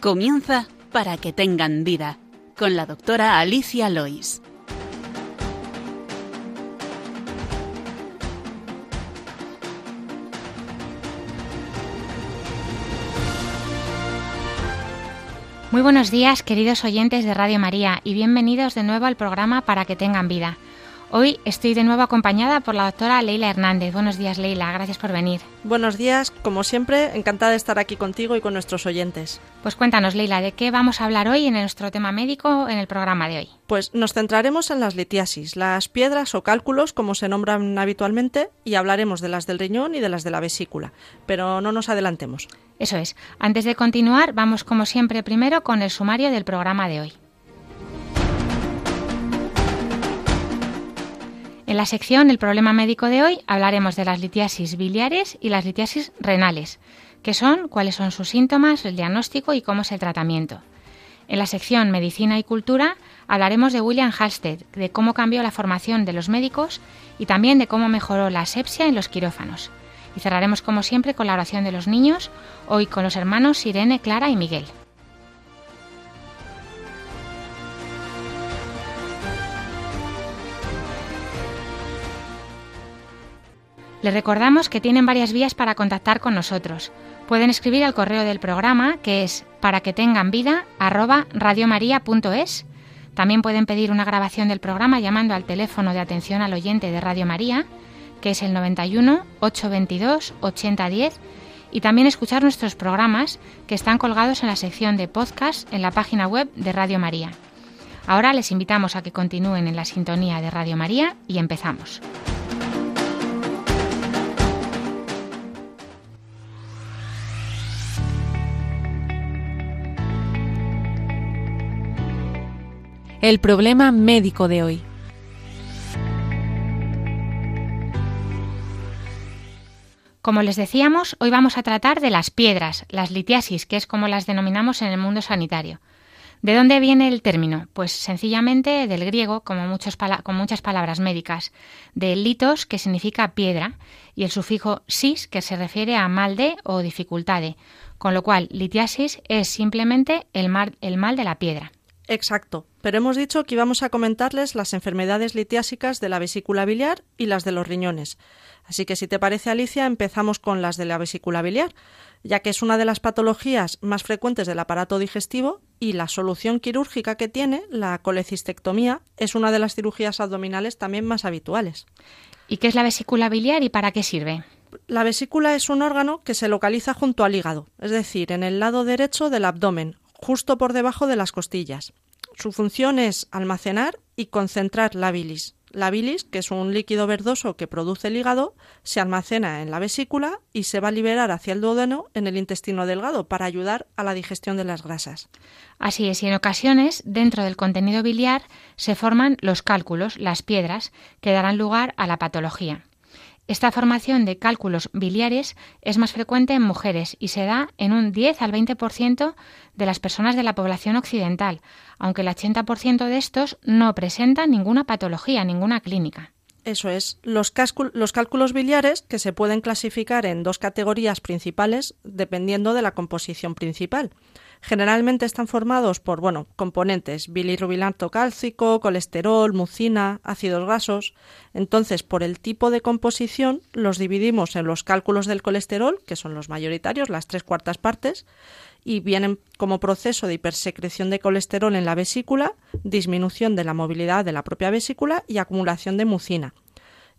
Comienza para que tengan vida con la doctora Alicia Lois. Muy buenos días, queridos oyentes de Radio María, y bienvenidos de nuevo al programa Para que tengan vida. Hoy estoy de nuevo acompañada por la doctora Leila Hernández. Buenos días, Leila. Gracias por venir. Buenos días. Como siempre, encantada de estar aquí contigo y con nuestros oyentes. Pues cuéntanos, Leila, ¿de qué vamos a hablar hoy en nuestro tema médico en el programa de hoy? Pues nos centraremos en las litiasis, las piedras o cálculos, como se nombran habitualmente, y hablaremos de las del riñón y de las de la vesícula. Pero no nos adelantemos. Eso es. Antes de continuar, vamos como siempre primero con el sumario del programa de hoy. En la sección El problema médico de hoy hablaremos de las litiasis biliares y las litiasis renales, qué son, cuáles son sus síntomas, el diagnóstico y cómo es el tratamiento. En la sección Medicina y Cultura hablaremos de William Halsted, de cómo cambió la formación de los médicos y también de cómo mejoró la asepsia en los quirófanos. Y cerraremos como siempre con la oración de los niños, hoy con los hermanos Irene, Clara y Miguel. Les recordamos que tienen varias vías para contactar con nosotros. Pueden escribir al correo del programa que es para que tengan vida También pueden pedir una grabación del programa llamando al teléfono de atención al oyente de Radio María, que es el 91 822 8010, y también escuchar nuestros programas que están colgados en la sección de podcast en la página web de Radio María. Ahora les invitamos a que continúen en la sintonía de Radio María y empezamos. El problema médico de hoy. Como les decíamos, hoy vamos a tratar de las piedras, las litiasis, que es como las denominamos en el mundo sanitario. ¿De dónde viene el término? Pues sencillamente del griego, como muchos con muchas palabras médicas, de litos, que significa piedra, y el sufijo sis, que se refiere a mal de o dificultad con lo cual litiasis es simplemente el mal de la piedra. Exacto, pero hemos dicho que íbamos a comentarles las enfermedades litiásicas de la vesícula biliar y las de los riñones. Así que si te parece, Alicia, empezamos con las de la vesícula biliar, ya que es una de las patologías más frecuentes del aparato digestivo y la solución quirúrgica que tiene, la colecistectomía, es una de las cirugías abdominales también más habituales. ¿Y qué es la vesícula biliar y para qué sirve? La vesícula es un órgano que se localiza junto al hígado, es decir, en el lado derecho del abdomen, justo por debajo de las costillas. Su función es almacenar y concentrar la bilis. La bilis, que es un líquido verdoso que produce el hígado, se almacena en la vesícula y se va a liberar hacia el duodeno en el intestino delgado para ayudar a la digestión de las grasas. Así es, y en ocasiones, dentro del contenido biliar, se forman los cálculos, las piedras, que darán lugar a la patología. Esta formación de cálculos biliares es más frecuente en mujeres y se da en un 10 al 20% de las personas de la población occidental, aunque el 80% de estos no presentan ninguna patología, ninguna clínica. Eso es. Los, cálculos biliares, que se pueden clasificar en dos categorías principales dependiendo de la composición principal. Generalmente están formados por, bueno, componentes bilirrubinato cálcico, colesterol, mucina, ácidos grasos. Entonces, por el tipo de composición, los dividimos en los cálculos del colesterol, que son los mayoritarios, las tres cuartas partes, y vienen como proceso de hipersecreción de colesterol en la vesícula, disminución de la movilidad de la propia vesícula y acumulación de mucina.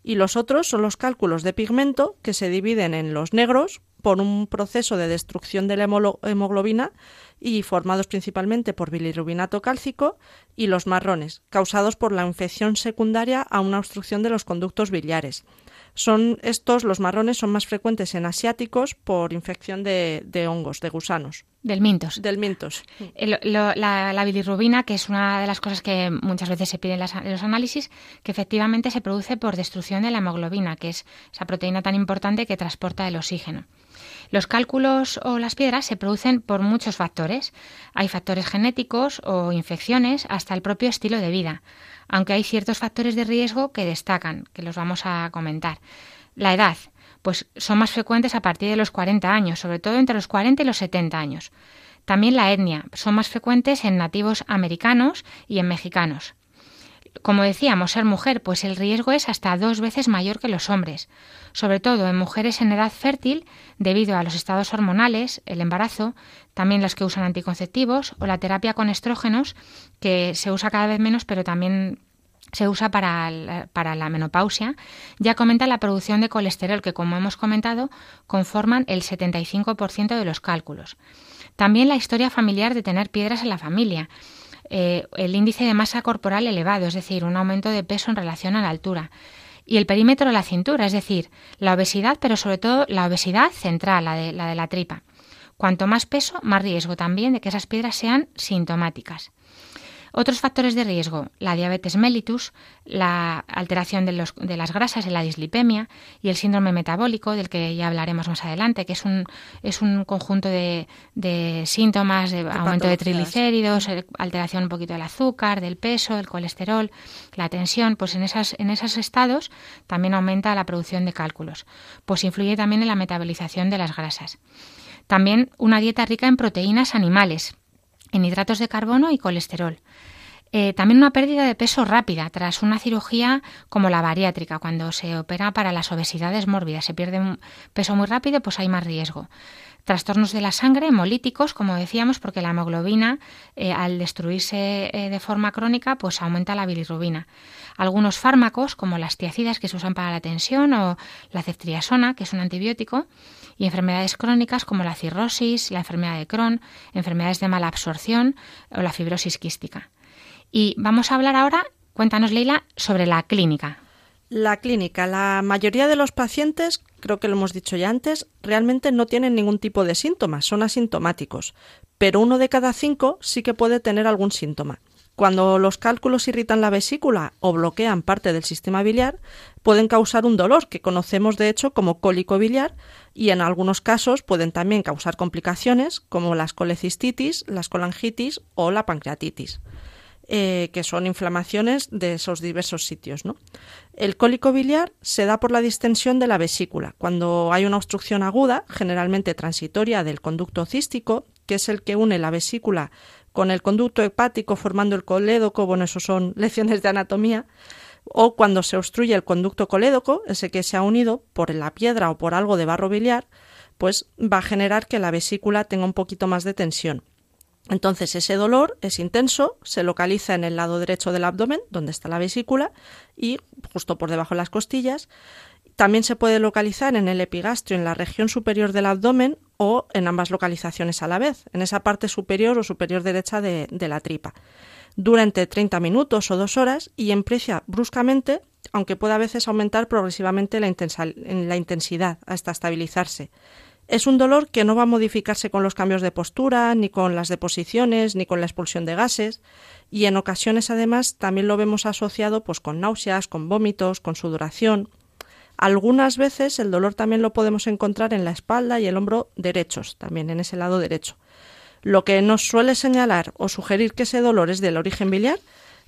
Y los otros son los cálculos de pigmento, que se dividen en los negros, por un proceso de destrucción de la hemoglobina y formados principalmente por bilirrubinato cálcico y los marrones, causados por la infección secundaria a una obstrucción de los conductos biliares. Son estos, los marrones, son más frecuentes en asiáticos por infección de, hongos, de gusanos. Del mintos. Del mintos. la, bilirrubina, que es una de las cosas que muchas veces se piden en los análisis, que efectivamente se produce por destrucción de la hemoglobina, que es esa proteína tan importante que transporta el oxígeno. Los cálculos o las piedras se producen por muchos factores. Hay factores genéticos o infecciones, hasta el propio estilo de vida, aunque hay ciertos factores de riesgo que destacan, que los vamos a comentar. La edad, pues son más frecuentes a partir de los 40 años, sobre todo entre los 40 y los 70 años. También la etnia. Son más frecuentes en nativos americanos y en mexicanos. Como decíamos, ser mujer, pues el riesgo es hasta dos veces mayor que los hombres, sobre todo en mujeres en edad fértil debido a los estados hormonales, el embarazo, también los que usan anticonceptivos o la terapia con estrógenos, que se usa cada vez menos, pero también se usa para la, para la menopausia, ya comenta la producción de colesterol, que como hemos comentado, conforman el 75% de los cálculos. También la historia familiar de tener piedras en la familia, eh, el índice de masa corporal elevado, es decir, un aumento de peso en relación a la altura. Y el perímetro de la cintura, es decir, la obesidad, pero sobre todo la obesidad central, la de la, de la tripa. Cuanto más peso, más riesgo también de que esas piedras sean sintomáticas. Otros factores de riesgo, la diabetes mellitus, la alteración de, los, de, las grasas y la dislipemia y el síndrome metabólico, del que ya hablaremos más adelante, que es un, es un conjunto de, de síntomas de, de aumento de triglicéridos, alteración un poquito del azúcar, del peso, el colesterol, la tensión, pues en, esas, en esos estados también aumenta la producción de cálculos, pues influye también en la metabolización de las grasas. También una dieta rica en proteínas animales, en hidratos de carbono y colesterol. Eh, también una pérdida de peso rápida tras una cirugía como la bariátrica, cuando se opera para las obesidades mórbidas. Se pierde peso muy rápido, pues hay más riesgo. Trastornos de la sangre, hemolíticos, como decíamos, porque la hemoglobina, eh, al destruirse eh, de forma crónica, pues aumenta la bilirrubina. Algunos fármacos, como las tiacidas que se usan para la tensión o la ceftriaxona, que es un antibiótico, y enfermedades crónicas como la cirrosis, la enfermedad de Crohn, enfermedades de mala absorción o la fibrosis quística. Y vamos a hablar ahora, cuéntanos Leila, sobre la clínica. La clínica. La mayoría de los pacientes, creo que lo hemos dicho ya antes, realmente no tienen ningún tipo de síntomas, son asintomáticos. Pero uno de cada cinco sí que puede tener algún síntoma. Cuando los cálculos irritan la vesícula o bloquean parte del sistema biliar, pueden causar un dolor que conocemos de hecho como cólico biliar y en algunos casos pueden también causar complicaciones como las colecistitis, las colangitis o la pancreatitis. Eh, que son inflamaciones de esos diversos sitios. ¿no? El cólico biliar se da por la distensión de la vesícula. Cuando hay una obstrucción aguda, generalmente transitoria del conducto cístico, que es el que une la vesícula con el conducto hepático formando el colédoco, bueno, eso son lecciones de anatomía, o cuando se obstruye el conducto colédoco, ese que se ha unido por la piedra o por algo de barro biliar, pues va a generar que la vesícula tenga un poquito más de tensión. Entonces ese dolor es intenso, se localiza en el lado derecho del abdomen, donde está la vesícula, y justo por debajo de las costillas. También se puede localizar en el epigastrio, en la región superior del abdomen o en ambas localizaciones a la vez, en esa parte superior o superior derecha de, la tripa. Durante 30 minutos o dos horas y empieza bruscamente, aunque puede a veces aumentar progresivamente la intensidad hasta estabilizarse. Es un dolor que no va a modificarse con los cambios de postura, ni con las deposiciones, ni con la expulsión de gases, y en ocasiones además también lo vemos asociado pues con náuseas, con vómitos, con sudoración. Algunas veces el dolor también lo podemos encontrar en la espalda y el hombro derechos, también en ese lado derecho. Lo que nos suele señalar o sugerir que ese dolor es del origen biliar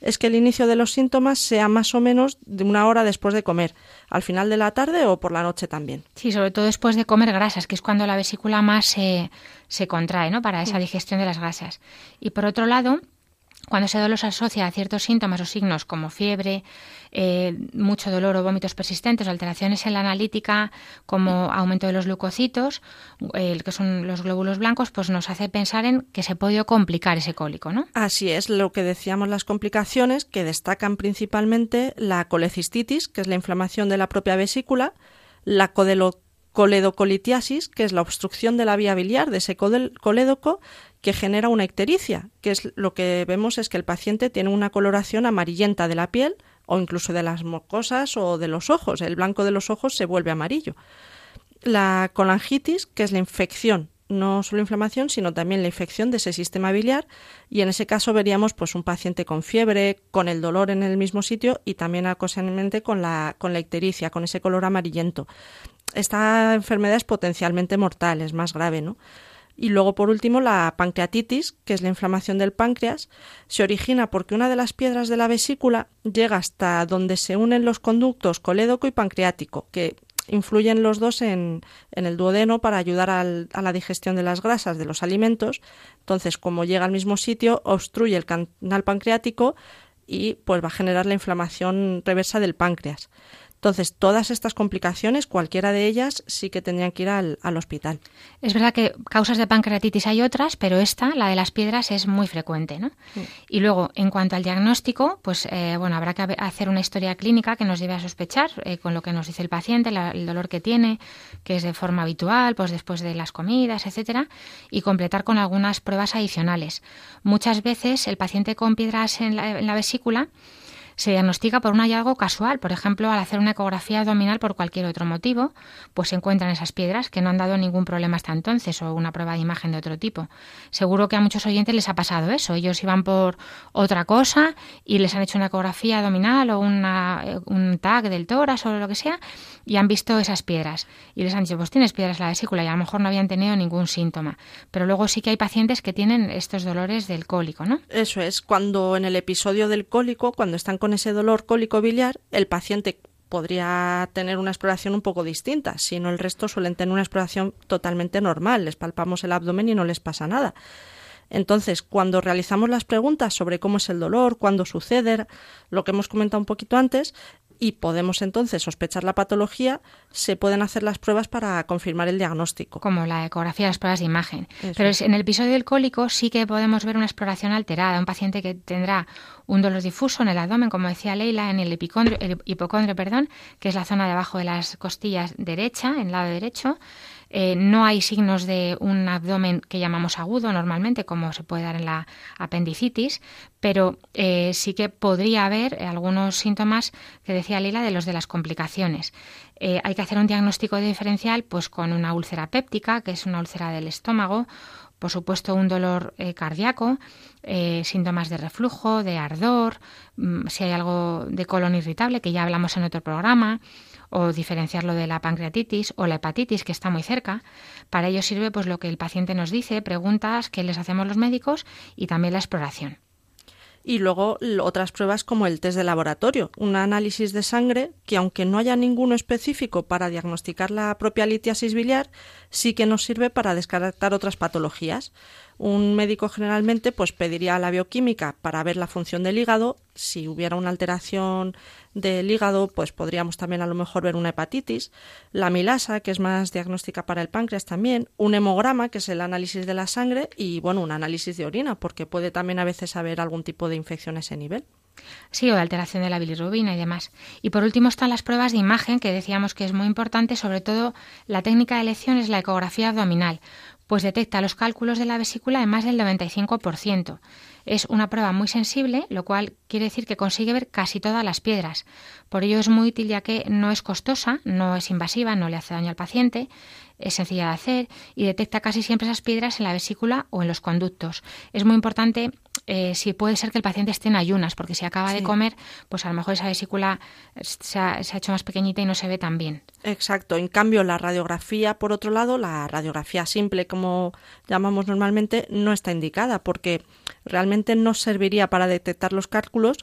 es que el inicio de los síntomas sea más o menos de una hora después de comer, al final de la tarde o por la noche también. Sí, sobre todo después de comer grasas, que es cuando la vesícula más se, se contrae, ¿no? Para esa digestión de las grasas. Y por otro lado, cuando ese dolor se asocia a ciertos síntomas o signos como fiebre, eh, mucho dolor o vómitos persistentes, alteraciones en la analítica, como aumento de los leucocitos, eh, que son los glóbulos blancos, pues nos hace pensar en que se puede complicar ese cólico, ¿no? Así es, lo que decíamos las complicaciones, que destacan principalmente la colecistitis, que es la inflamación de la propia vesícula, la coledocolitiasis, que es la obstrucción de la vía biliar de ese colédoco, que genera una ictericia, que es lo que vemos es que el paciente tiene una coloración amarillenta de la piel o incluso de las mucosas o de los ojos. El blanco de los ojos se vuelve amarillo. La colangitis, que es la infección, no solo inflamación, sino también la infección de ese sistema biliar y en ese caso veríamos pues un paciente con fiebre, con el dolor en el mismo sitio y también acosadamente con la con la ictericia, con ese color amarillento. Esta enfermedad es potencialmente mortal, es más grave, ¿no? Y luego, por último, la pancreatitis, que es la inflamación del páncreas, se origina porque una de las piedras de la vesícula llega hasta donde se unen los conductos colédoco y pancreático, que influyen los dos en, el duodeno para ayudar a la digestión de las grasas de los alimentos. Entonces, como llega al mismo sitio, obstruye el canal pancreático y pues va a generar la inflamación reversa del páncreas. Entonces, todas estas complicaciones, cualquiera de ellas, sí que tendrían que ir al, hospital. Es verdad que causas de pancreatitis hay otras, pero esta, la de las piedras, es muy frecuente. ¿no? Y luego, en cuanto al diagnóstico, pues eh, bueno, habrá que hacer una historia clínica que nos lleve a sospechar eh, con lo que nos dice el paciente, el dolor que tiene, que es de forma habitual, pues después de las comidas, etcétera, y completar con algunas pruebas adicionales. Muchas veces el paciente con piedras en la vesícula se diagnostica por un hallazgo casual, por ejemplo, al hacer una ecografía abdominal por cualquier otro motivo, pues se encuentran esas piedras que no han dado ningún problema hasta entonces o una prueba de imagen de otro tipo. Seguro que a muchos oyentes les ha pasado eso. Ellos iban por otra cosa y les han hecho una ecografía abdominal o una, eh, un tag del tórax o lo que sea y han visto esas piedras y les han dicho, pues tienes piedras en la vesícula y a lo mejor no habían tenido ningún síntoma. Pero luego sí que hay pacientes que tienen estos dolores del cólico, ¿no? Eso es, cuando en el episodio del cólico, cuando están con ese dolor cólico biliar, el paciente podría tener una exploración un poco distinta, si no el resto suelen tener una exploración totalmente normal, les palpamos el abdomen y no les pasa nada. Entonces, cuando realizamos las preguntas sobre cómo es el dolor, cuándo sucede, lo que hemos comentado un poquito antes, y podemos entonces sospechar la patología, se pueden hacer las pruebas para confirmar el diagnóstico. Como la ecografía, las pruebas de imagen. Pero en el episodio del cólico sí que podemos ver una exploración alterada, un paciente que tendrá un dolor difuso en el abdomen, como decía Leila, en el, el hipocondrio, perdón, que es la zona de abajo de las costillas derecha, en el lado derecho, eh, no hay signos de un abdomen que llamamos agudo normalmente, como se puede dar en la apendicitis, pero eh, sí que podría haber algunos síntomas que decía Lila de los de las complicaciones. Eh, hay que hacer un diagnóstico diferencial pues con una úlcera péptica, que es una úlcera del estómago, por supuesto un dolor cardíaco, síntomas de reflujo, de ardor, mm, si hay algo de colon irritable, que ya hablamos en otro programa, o diferenciarlo de la pancreatitis o la hepatitis que está muy cerca. Para ello sirve pues lo que el paciente nos dice, preguntas que les hacemos los médicos y también la exploración y luego otras pruebas como el test de laboratorio, un análisis de sangre que aunque no haya ninguno específico para diagnosticar la propia litiasis biliar, sí que nos sirve para descartar otras patologías. Un médico generalmente pues pediría la bioquímica para ver la función del hígado, si hubiera una alteración del hígado, pues podríamos también a lo mejor ver una hepatitis, la milasa, que es más diagnóstica para el páncreas también, un hemograma, que es el análisis de la sangre, y bueno, un análisis de orina, porque puede también a veces haber algún tipo de infección a ese nivel. Sí, o de alteración de la bilirrubina y demás. Y por último están las pruebas de imagen, que decíamos que es muy importante, sobre todo la técnica de elección es la ecografía abdominal, pues detecta los cálculos de la vesícula en más del 95%. Es una prueba muy sensible, lo cual quiere decir que consigue ver casi todas las piedras. Por ello es muy útil ya que no es costosa, no es invasiva, no le hace daño al paciente, es sencilla de hacer y detecta casi siempre esas piedras en la vesícula o en los conductos. Es muy importante eh, si puede ser que el paciente esté en ayunas, porque si acaba de comer, pues a lo mejor esa vesícula se ha, hecho más pequeñita y no se ve tan bien. Exacto. En cambio, la radiografía, por otro lado, la radiografía simple, como llamamos normalmente, no está indicada, porque realmente no serviría para detectar los cálculos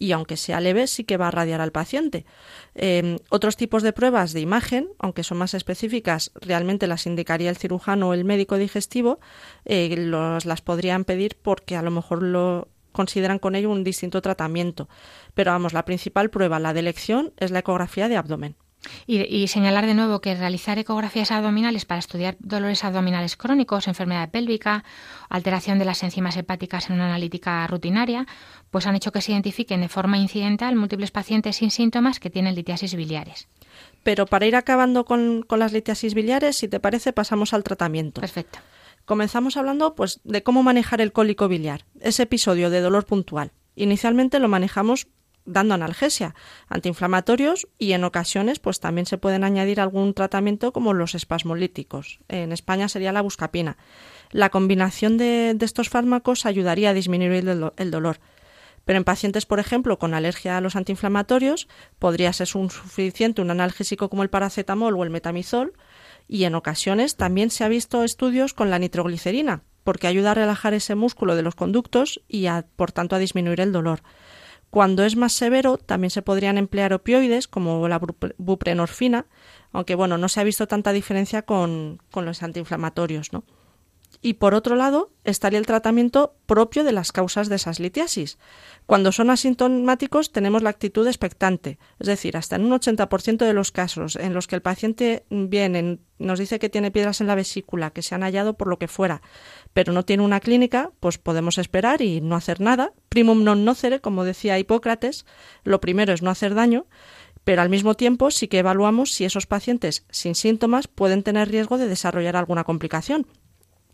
y aunque sea leve sí que va a radiar al paciente. Em, otros tipos de pruebas de imagen, aunque son más específicas, realmente las indicaría el cirujano o el médico digestivo, eh, las podrían pedir porque a lo mejor lo consideran con ello un distinto tratamiento. Pero vamos, la principal prueba, la de elección, es la ecografía de abdomen. Y, señalar de nuevo que realizar ecografías abdominales para estudiar dolores abdominales crónicos, enfermedad pélvica, alteración de las enzimas hepáticas en una analítica rutinaria, pues han hecho que se identifiquen de forma incidental múltiples pacientes sin síntomas que tienen litiasis biliares. Pero para ir acabando con, las litiasis biliares, si te parece, pasamos al tratamiento. Perfecto. Comenzamos hablando pues, de cómo manejar el cólico biliar, ese episodio de dolor puntual. Inicialmente lo manejamos dando analgesia, antiinflamatorios y en ocasiones pues también se pueden añadir algún tratamiento como los espasmolíticos. En España sería la buscapina. La combinación de, estos fármacos ayudaría a disminuir el, dolor. Pero en pacientes, por ejemplo, con alergia a los antiinflamatorios, podría ser suficiente un analgésico como el paracetamol o el metamizol, y en ocasiones también se ha visto estudios con la nitroglicerina, porque ayuda a relajar ese músculo de los conductos y por tanto a disminuir el dolor. Cuando es más severo, también se podrían emplear opioides como la buprenorfina, aunque bueno, no se ha visto tanta diferencia con, con los antiinflamatorios, ¿no? Y por otro lado, estaría el tratamiento propio de las causas de esas litiasis. Cuando son asintomáticos tenemos la actitud expectante, es decir, hasta en un 80% de los casos en los que el paciente viene, nos dice que tiene piedras en la vesícula, que se han hallado por lo que fuera, pero no tiene una clínica, pues podemos esperar y no hacer nada. Primum non nocere, como decía Hipócrates, lo primero es no hacer daño, pero al mismo tiempo sí que evaluamos si esos pacientes sin síntomas pueden tener riesgo de desarrollar alguna complicación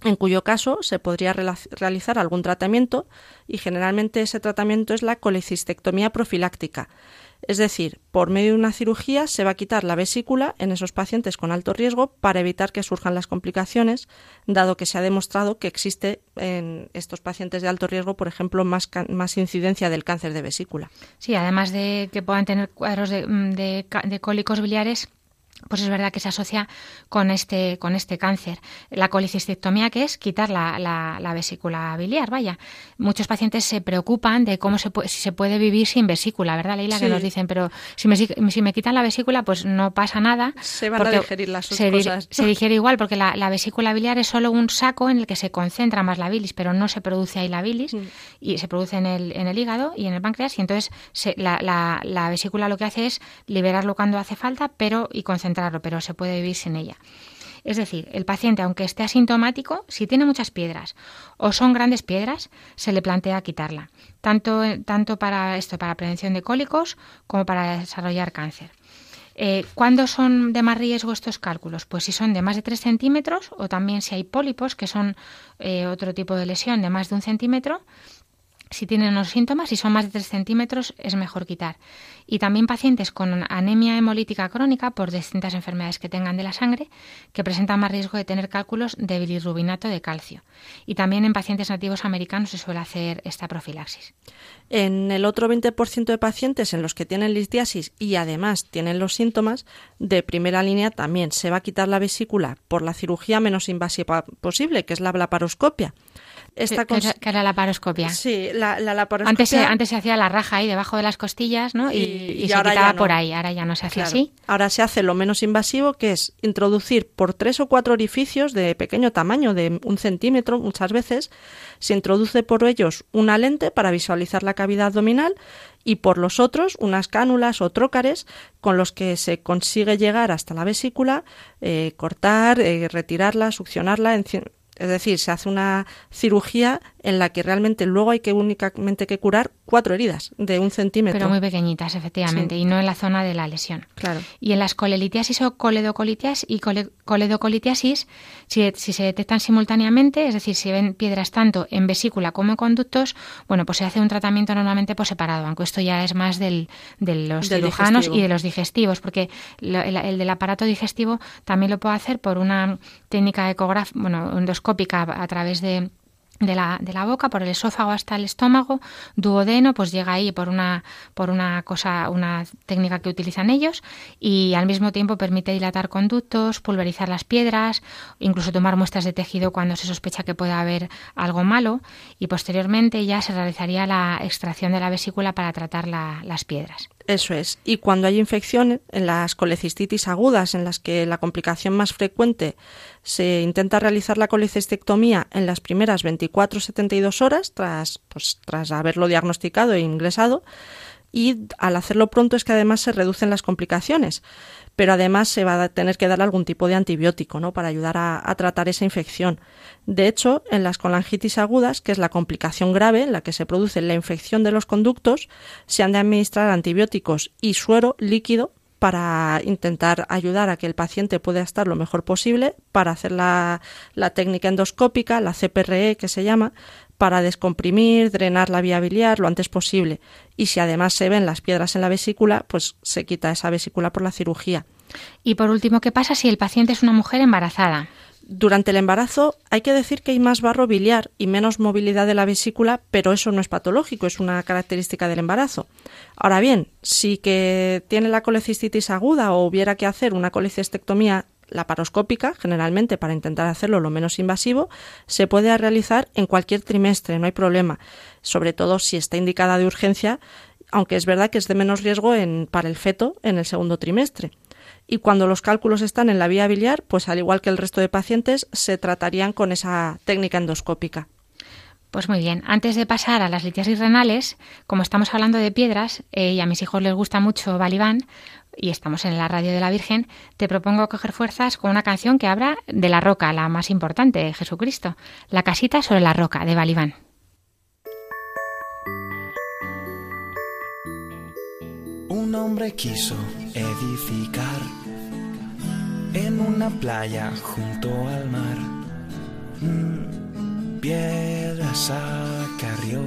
en cuyo caso se podría realizar algún tratamiento y generalmente ese tratamiento es la colecistectomía profiláctica. Es decir, por medio de una cirugía se va a quitar la vesícula en esos pacientes con alto riesgo para evitar que surjan las complicaciones, dado que se ha demostrado que existe en estos pacientes de alto riesgo, por ejemplo, más, más incidencia del cáncer de vesícula. Sí, además de que puedan tener cuadros de, de cólicos biliares, pues es verdad que se asocia con este, con este cáncer. La colicistectomía, que es quitar la, la, vesícula biliar, vaya. Muchos pacientes se preocupan de cómo se puede, si se puede vivir sin vesícula, ¿verdad, Leila? Que nos dicen, pero si me, si me quitan la vesícula, pues no pasa nada. Se van a digerir las se, cosas. Se digiere igual, porque la, la, vesícula biliar es solo un saco en el que se concentra más la bilis, pero no se produce ahí la bilis, mm. y se produce en el, en el hígado y en el páncreas, y entonces la, la, la vesícula lo que hace es liberarlo cuando hace falta, pero y concentrar pero se puede vivir sin ella. Es decir, el paciente, aunque esté asintomático, si tiene muchas piedras o son grandes piedras, se le plantea quitarla, tanto, tanto para esto, para prevención de cólicos, como para desarrollar cáncer. Eh, ¿Cuándo son de más riesgo estos cálculos? Pues si son de más de 3 centímetros o también si hay pólipos, que son eh, otro tipo de lesión de más de un centímetro, si tienen unos síntomas, si son más de 3 centímetros, es mejor quitar. Y también pacientes con anemia hemolítica crónica por distintas enfermedades que tengan de la sangre, que presentan más riesgo de tener cálculos de bilirrubinato de calcio. Y también en pacientes nativos americanos se suele hacer esta profilaxis. En el otro 20% de pacientes en los que tienen listiasis y además tienen los síntomas, de primera línea también se va a quitar la vesícula por la cirugía menos invasiva posible, que es la blaparoscopia esta que, era la paroscopia. Sí, la, la laparoscopia. Antes se, antes se hacía la raja ahí debajo de las costillas, ¿no? Y, se quitaba por ahí. Ahora ya no se hace así. Ahora se hace lo menos invasivo, que es introducir por tres o cuatro orificios de pequeño tamaño, de un centímetro muchas veces, se introduce por ellos una lente para visualizar la cavidad abdominal y por los otros unas cánulas o trócares con los que se consigue llegar hasta la vesícula, eh, cortar, eh, retirarla, succionarla, es decir, se hace una cirugía en la que realmente luego hay que únicamente que curar cuatro heridas de un centímetro. Pero muy pequeñitas, efectivamente, y no en la zona de la lesión. Claro. Y en las colelitiasis o coledocolitiasis y coledocolitiasis, si, se detectan simultáneamente, es decir, si ven piedras tanto en vesícula como en conductos, bueno, pues se hace un tratamiento normalmente por separado, aunque esto ya es más del, de los cirujanos y de los digestivos, porque el, del aparato digestivo también lo puedo hacer por una técnica ecográfica, bueno, endoscópica a través de de la, de la boca, por el esófago hasta el estómago, duodeno, pues llega ahí por una, por una cosa, una técnica que utilizan ellos, y al mismo tiempo permite dilatar conductos, pulverizar las piedras, incluso tomar muestras de tejido cuando se sospecha que pueda haber algo malo, y posteriormente ya se realizaría la extracción de la vesícula para tratar las piedras. Eso es. Y cuando hay infección, en las colecistitis agudas, en las que la complicación más frecuente se intenta realizar la colecistectomía en las primeras 24-72 horas tras, pues, tras haberlo diagnosticado e ingresado, y al hacerlo pronto es que además se reducen las complicaciones pero además se va a tener que dar algún tipo de antibiótico ¿no? para ayudar a, tratar esa infección. De hecho, en las colangitis agudas, que es la complicación grave en la que se produce la infección de los conductos, se han de administrar antibióticos y suero líquido para intentar ayudar a que el paciente pueda estar lo mejor posible, para hacer la, la técnica endoscópica, la CPRE que se llama, para descomprimir, drenar la vía biliar lo antes posible. Y si además se ven las piedras en la vesícula, pues se quita esa vesícula por la cirugía. Y por último, ¿qué pasa si el paciente es una mujer embarazada? Durante el embarazo hay que decir que hay más barro biliar y menos movilidad de la vesícula, pero eso no es patológico, es una característica del embarazo. Ahora bien, si que tiene la colecistitis aguda o hubiera que hacer una colecistectomía laparoscópica, generalmente para intentar hacerlo lo menos invasivo, se puede realizar en cualquier trimestre, no hay problema, sobre todo si está indicada de urgencia aunque es verdad que es de menos riesgo en, para el feto en el segundo trimestre. Y cuando los cálculos están en la vía biliar, pues al igual que el resto de pacientes, se tratarían con esa técnica endoscópica. Pues muy bien, antes de pasar a las litiasis renales, como estamos hablando de piedras eh, y a mis hijos les gusta mucho Balibán y estamos en la radio de la Virgen, te propongo coger fuerzas con una canción que habla de la roca, la más importante, Jesucristo, La casita sobre la roca, de Balibán. Un hombre quiso edificar en una playa junto al mar. Mm piedras acarrió,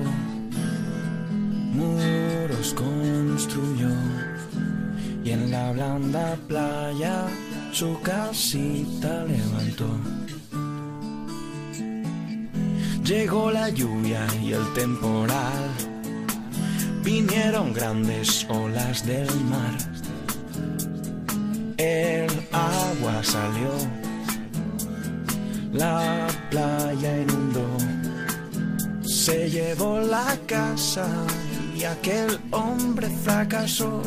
muros construyó y en la blanda playa su casita levantó. Llegó la lluvia y el temporal, vinieron grandes olas del mar. El agua salió la playa inundó, se llevó la casa y aquel hombre fracasó.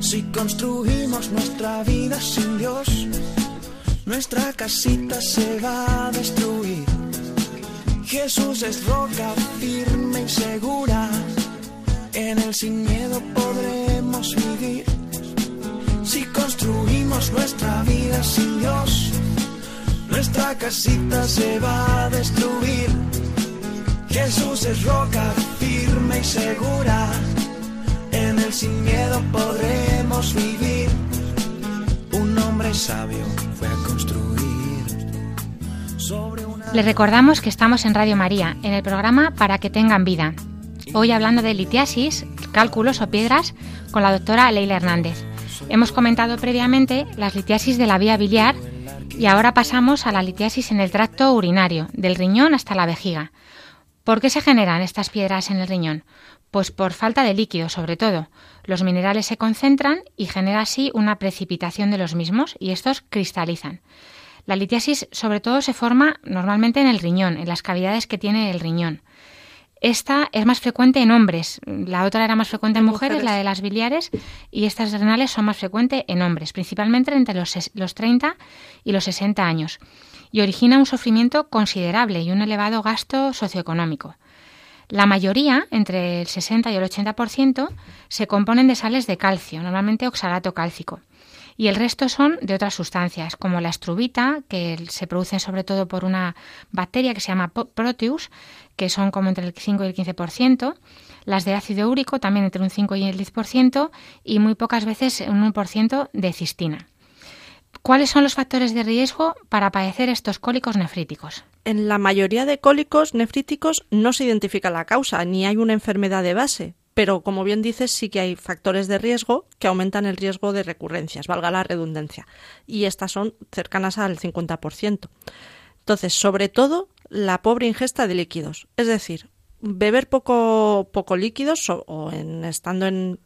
Si construimos nuestra vida sin Dios, nuestra casita se va a destruir. Jesús es roca firme y segura, en él sin miedo podremos vivir. Si construimos nuestra vida sin Dios, nuestra casita se va a destruir. Jesús es roca firme y segura, en él sin miedo podremos vivir. Un hombre sabio fue a construir sobre una... Les recordamos que estamos en Radio María, en el programa Para que tengan vida. Hoy hablando de litiasis, cálculos o piedras, con la doctora Leila Hernández. Hemos comentado previamente las litiasis de la vía biliar y ahora pasamos a la litiasis en el tracto urinario, del riñón hasta la vejiga. ¿Por qué se generan estas piedras en el riñón? Pues por falta de líquido, sobre todo. Los minerales se concentran y genera así una precipitación de los mismos y estos cristalizan. La litiasis sobre todo se forma normalmente en el riñón, en las cavidades que tiene el riñón. Esta es más frecuente en hombres, la otra era más frecuente en mujeres, la de las biliares, y estas renales son más frecuentes en hombres, principalmente entre los, los 30 y los 60 años, y origina un sufrimiento considerable y un elevado gasto socioeconómico. La mayoría, entre el 60 y el 80%, se componen de sales de calcio, normalmente oxalato cálcico y el resto son de otras sustancias, como la estrubita, que se producen sobre todo por una bacteria que se llama Proteus, que son como entre el 5 y el 15%, las de ácido úrico también entre un 5 y el 10%, y muy pocas veces un 1% de cistina. ¿Cuáles son los factores de riesgo para padecer estos cólicos nefríticos? En la mayoría de cólicos nefríticos no se identifica la causa ni hay una enfermedad de base, pero como bien dices, sí que hay factores de riesgo que aumentan el riesgo de recurrencias, valga la redundancia, y estas son cercanas al 50%. Entonces, sobre todo, la pobre ingesta de líquidos, es decir, beber poco, poco líquidos o, en, estando en,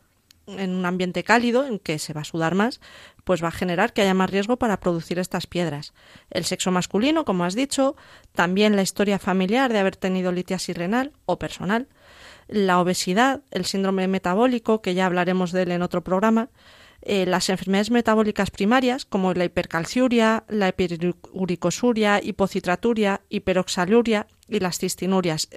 en un ambiente cálido en que se va a sudar más, pues va a generar que haya más riesgo para producir estas piedras. El sexo masculino, como has dicho, también la historia familiar de haber tenido litiasis renal o personal, la obesidad, el síndrome metabólico, que ya hablaremos de él en otro programa, eh, las enfermedades metabólicas primarias, como la hipercalciuria, la hiperuricosuria, hipocitraturia, hiperoxaluria y las cistinurias.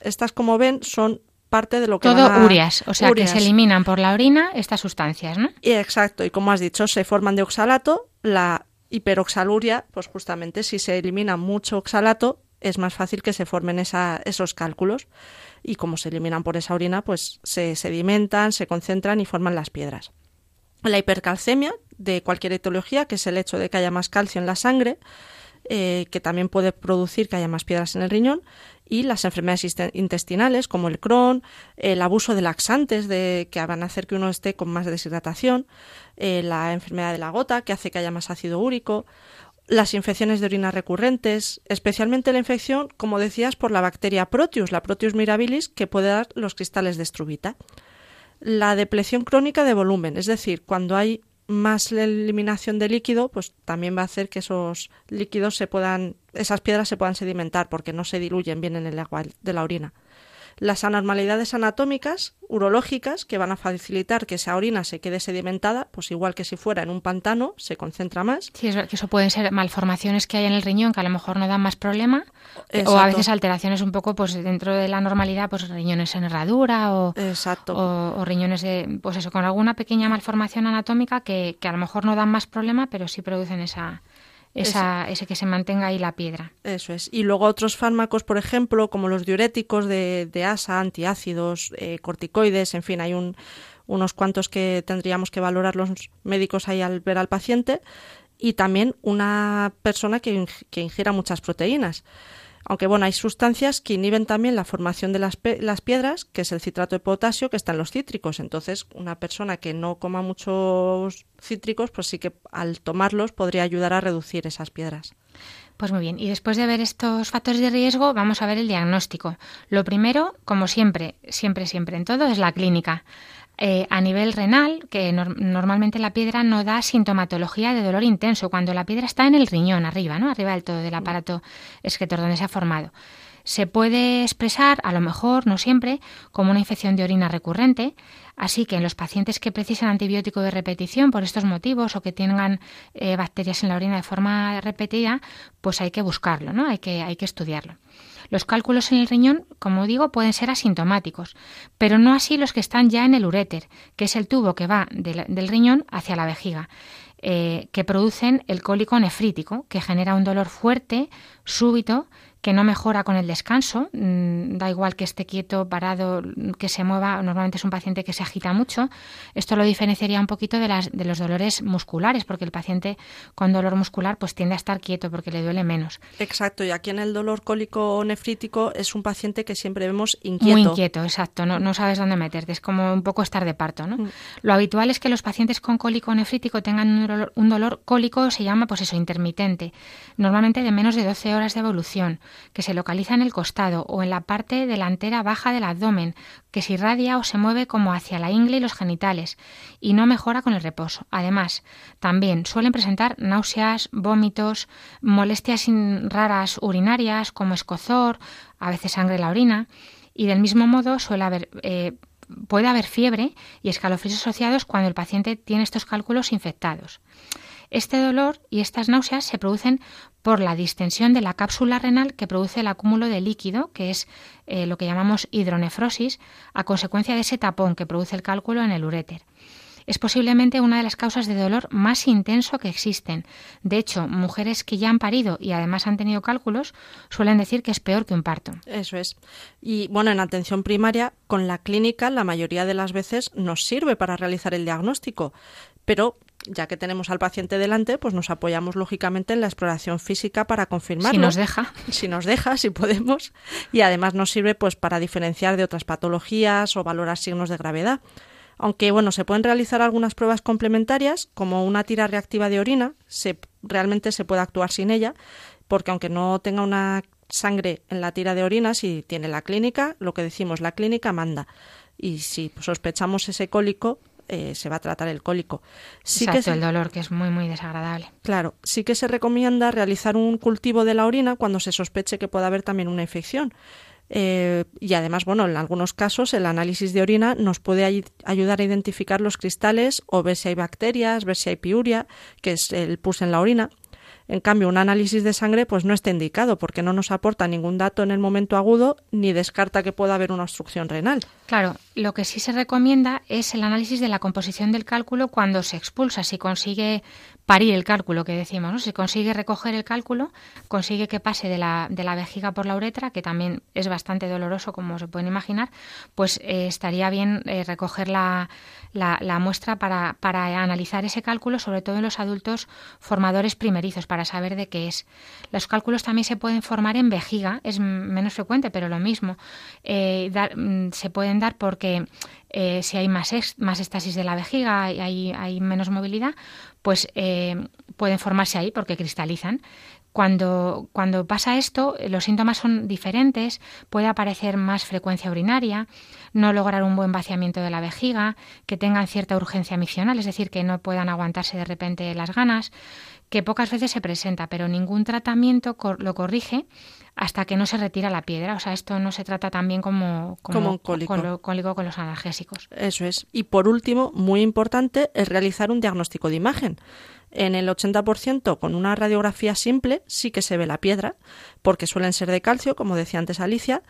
estas, como ven, son parte de lo que todo urias, o sea que se eliminan por la orina estas sustancias, ¿no? Y exacto, y como has dicho, se forman de oxalato, la hiperoxaluria, pues justamente si se elimina mucho oxalato, es más fácil que se formen esos cálculos y como se eliminan por esa orina, pues se sedimentan, se concentran y forman las piedras. La hipercalcemia de cualquier etiología, que es el hecho de que haya más calcio en la sangre, eh, que también puede producir que haya más piedras en el riñón, y las enfermedades intestinales como el Crohn, el abuso de laxantes de, que van a hacer que uno esté con más deshidratación, eh, la enfermedad de la gota que hace que haya más ácido úrico, las infecciones de orina recurrentes, especialmente la infección, como decías, por la bacteria Proteus, la Proteus mirabilis, que puede dar los cristales de estrubita. La depleción crónica de volumen, es decir, cuando hay más eliminación de líquido, pues también va a hacer que esos líquidos se puedan, esas piedras se puedan sedimentar porque no se diluyen bien en el agua de la orina. Las anormalidades anatómicas, urológicas, que van a facilitar que esa orina se quede sedimentada, pues igual que si fuera en un pantano, se concentra más. Sí, que eso pueden ser malformaciones que hay en el riñón que a lo mejor no dan más problema, o a veces alteraciones un poco pues dentro de la normalidad, pues riñones en herradura o, o, riñones de, pues eso, con alguna pequeña malformación anatómica que, que a lo mejor no dan más problema, pero sí producen esa, esa, ese que se mantenga ahí la piedra. Eso es. Y luego otros fármacos, por ejemplo, como los diuréticos de, de asa, antiácidos, eh, corticoides, en fin, hay un, unos cuantos que tendríamos que valorar los médicos ahí al ver al paciente. Y también una persona que, que ingiera muchas proteínas. Aunque bueno, hay sustancias que inhiben también la formación de las, las, piedras, que es el citrato de potasio que está en los cítricos. Entonces, una persona que no coma muchos cítricos, pues sí que al tomarlos podría ayudar a reducir esas piedras. Pues muy bien, y después de ver estos factores de riesgo, vamos a ver el diagnóstico. Lo primero, como siempre, siempre, siempre en todo, es la clínica. Eh, a nivel renal, que normalmente la piedra no da sintomatología de dolor intenso, cuando la piedra está en el riñón, arriba, ¿no? Arriba del todo del aparato excretor donde se ha formado. Se puede expresar, a lo mejor, no siempre, como una infección de orina recurrente, así que en los pacientes que precisan antibiótico de repetición por estos motivos o que tengan eh, bacterias en la orina de forma repetida, pues hay que buscarlo, ¿no? Hay que, hay que estudiarlo. Los cálculos en el riñón, como digo, pueden ser asintomáticos, pero no así los que están ya en el uréter, que es el tubo que va del, riñón hacia la vejiga. Eh, que producen el cólico nefrítico, que genera un dolor fuerte, súbito, que no mejora con el descanso, mm, da igual que esté quieto, parado, que se mueva, normalmente es un paciente que se agita mucho. Esto lo diferenciaría un poquito de, las, de los dolores musculares, porque el paciente con dolor muscular pues tiende a estar quieto porque le duele menos. Exacto, y aquí en el dolor cólico nefrítico es un paciente que siempre vemos inquieto. Muy inquieto, exacto, no, no sabes dónde meterte, es como un poco estar de parto. ¿no? Mm. Lo habitual es que los pacientes con cólico nefrítico tengan un dolor, un dolor cólico, se llama pues eso, intermitente, normalmente de menos de 12 horas de evolución que se localiza en el costado o en la parte delantera baja del abdomen, que se irradia o se mueve como hacia la ingle y los genitales, y no mejora con el reposo. Además, también suelen presentar náuseas, vómitos, molestias raras urinarias como escozor, a veces sangre en la orina, y del mismo modo suele haber eh, puede haber fiebre y escalofríos asociados cuando el paciente tiene estos cálculos infectados. Este dolor y estas náuseas se producen por la distensión de la cápsula renal que produce el acúmulo de líquido, que es eh, lo que llamamos hidronefrosis, a consecuencia de ese tapón que produce el cálculo en el uréter. Es posiblemente una de las causas de dolor más intenso que existen. De hecho, mujeres que ya han parido y además han tenido cálculos suelen decir que es peor que un parto. Eso es. Y bueno, en atención primaria, con la clínica la mayoría de las veces nos sirve para realizar el diagnóstico, pero ya que tenemos al paciente delante, pues nos apoyamos lógicamente en la exploración física para confirmarlo. Si nos deja. Si nos deja, si podemos. Y además nos sirve pues para diferenciar de otras patologías o valorar signos de gravedad. Aunque bueno, se pueden realizar algunas pruebas complementarias, como una tira reactiva de orina, se, realmente se puede actuar sin ella, porque aunque no tenga una sangre en la tira de orina, si tiene la clínica, lo que decimos, la clínica manda. Y si sospechamos ese cólico, eh, se va a tratar el cólico. Sí que el dolor, que es muy, muy desagradable. Claro, sí que se recomienda realizar un cultivo de la orina cuando se sospeche que pueda haber también una infección. Eh, y además, bueno, en algunos casos el análisis de orina nos puede ayudar a identificar los cristales o ver si hay bacterias, ver si hay piuria, que es el pus en la orina. En cambio, un análisis de sangre pues no está indicado porque no nos aporta ningún dato en el momento agudo ni descarta que pueda haber una obstrucción renal. Claro, lo que sí se recomienda es el análisis de la composición del cálculo cuando se expulsa, si consigue parir el cálculo que decimos, ¿no? Si consigue recoger el cálculo, consigue que pase de la, de la vejiga por la uretra, que también es bastante doloroso como se pueden imaginar, pues eh, estaría bien eh, recoger la, la, muestra para, para analizar ese cálculo, sobre todo en los adultos formadores primerizos, para saber de qué es. Los cálculos también se pueden formar en vejiga, es menos frecuente, pero lo mismo. Eh, mm, se pueden dar porque si hay más, más estasis de la vejiga y hay, hay menos movilidad, pues eh, pueden formarse ahí porque cristalizan. Cuando, cuando pasa esto, los síntomas son diferentes, puede aparecer más frecuencia urinaria, no lograr un buen vaciamiento de la vejiga, que tengan cierta urgencia miccional, es decir, que no puedan aguantarse de repente las ganas, que pocas veces se presenta, pero ningún tratamiento lo corrige hasta que no se retira la piedra. O sea, esto no se trata también como, como, un cólico. Con, cólico con los analgésicos. Eso es. Y por último, muy importante, es realizar un diagnóstico de imagen. En el 80% con una radiografía simple sí que se ve la piedra, porque suelen ser de calcio, como decía antes Alicia,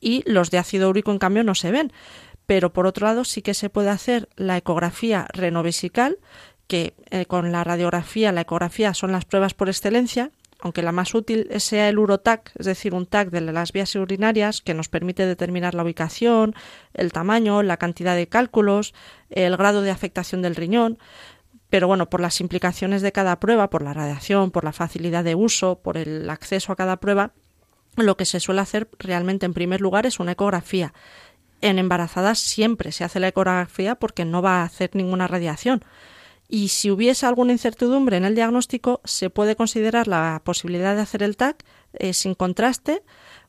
y los de ácido úrico en cambio no se ven. Pero por otro lado sí que se puede hacer la ecografía renovesical, que eh, con la radiografía, la ecografía son las pruebas por excelencia, aunque la más útil sea el urotac, es decir, un TAC de las vías urinarias que nos permite determinar la ubicación, el tamaño, la cantidad de cálculos, el grado de afectación del riñón. Pero bueno, por las implicaciones de cada prueba, por la radiación, por la facilidad de uso, por el acceso a cada prueba, lo que se suele hacer realmente en primer lugar es una ecografía. En embarazadas siempre se hace la ecografía porque no va a hacer ninguna radiación y si hubiese alguna incertidumbre en el diagnóstico, se puede considerar la posibilidad de hacer el TAC eh, sin contraste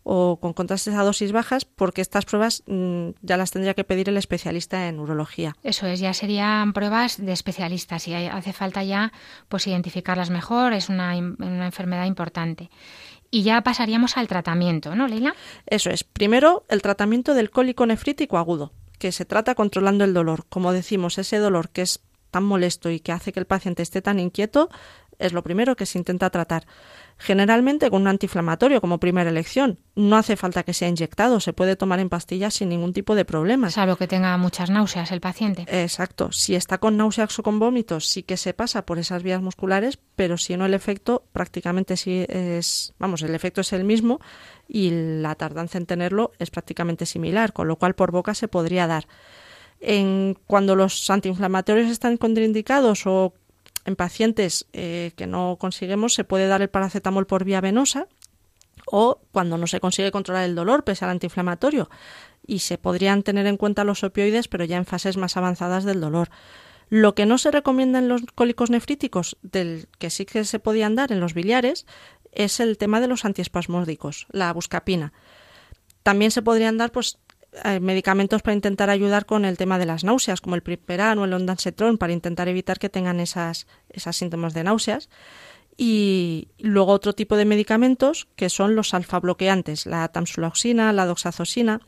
o con contrastes a dosis bajas, porque estas pruebas mm, ya las tendría que pedir el especialista en urología. Eso es, ya serían pruebas de especialistas y hace falta ya pues identificarlas mejor, es una, una enfermedad importante. Y ya pasaríamos al tratamiento, ¿no, Leila? Eso es. Primero, el tratamiento del cólico nefrítico agudo, que se trata controlando el dolor. Como decimos, ese dolor que es tan molesto y que hace que el paciente esté tan inquieto, es lo primero que se intenta tratar. Generalmente con un antiinflamatorio como primera elección. No hace falta que sea inyectado, se puede tomar en pastillas sin ningún tipo de problema. Salvo que tenga muchas náuseas el paciente. Exacto. Si está con náuseas o con vómitos, sí que se pasa por esas vías musculares, pero si no el efecto prácticamente sí es, vamos, el efecto es el mismo y la tardanza en tenerlo es prácticamente similar, con lo cual por boca se podría dar en cuando los antiinflamatorios están contraindicados o en pacientes eh, que no conseguimos se puede dar el paracetamol por vía venosa o cuando no se consigue controlar el dolor pese al antiinflamatorio y se podrían tener en cuenta los opioides pero ya en fases más avanzadas del dolor. Lo que no se recomienda en los cólicos nefríticos, del que sí que se podían dar en los biliares, es el tema de los antiespasmódicos, la buscapina. También se podrían dar pues eh, medicamentos para intentar ayudar con el tema de las náuseas, como el priperan o el ondansetron, para intentar evitar que tengan esas, esas síntomas de náuseas. Y luego otro tipo de medicamentos que son los alfa bloqueantes, la tamsuloxina, la doxazosina,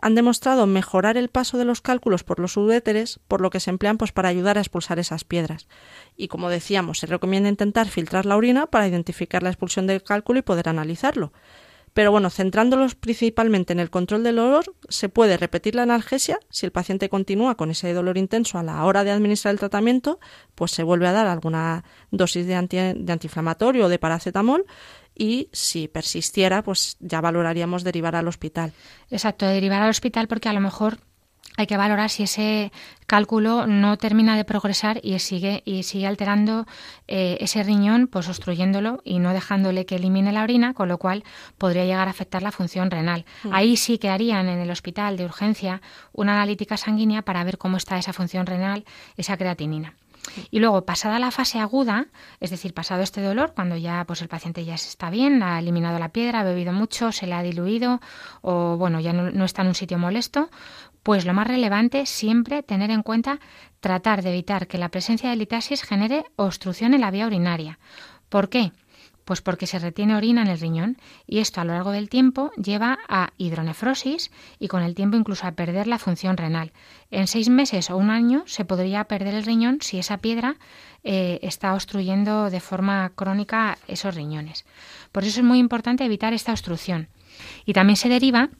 han demostrado mejorar el paso de los cálculos por los uréteres, por lo que se emplean pues, para ayudar a expulsar esas piedras. Y como decíamos, se recomienda intentar filtrar la orina para identificar la expulsión del cálculo y poder analizarlo. Pero bueno, centrándolos principalmente en el control del dolor, se puede repetir la analgesia. Si el paciente continúa con ese dolor intenso a la hora de administrar el tratamiento, pues se vuelve a dar alguna dosis de, de antiinflamatorio o de paracetamol y si persistiera, pues ya valoraríamos derivar al hospital. Exacto, derivar al hospital porque a lo mejor hay que valorar si ese cálculo no termina de progresar y sigue y sigue alterando eh, ese riñón, pues obstruyéndolo y no dejándole que elimine la orina, con lo cual podría llegar a afectar la función renal. Mm. Ahí sí que harían en el hospital de urgencia una analítica sanguínea para ver cómo está esa función renal, esa creatinina. Y luego, pasada la fase aguda, es decir, pasado este dolor, cuando ya pues el paciente ya está bien, ha eliminado la piedra, ha bebido mucho, se le ha diluido o bueno, ya no está en un sitio molesto, pues lo más relevante siempre tener en cuenta tratar de evitar que la presencia de litasis genere obstrucción en la vía urinaria. ¿Por qué? Pues porque se retiene orina en el riñón y esto a lo largo del tiempo lleva a hidronefrosis y con el tiempo incluso a perder la función renal. En seis meses o un año se podría perder el riñón si esa piedra eh, está obstruyendo de forma crónica esos riñones. Por eso es muy importante evitar esta obstrucción. Y también se deriva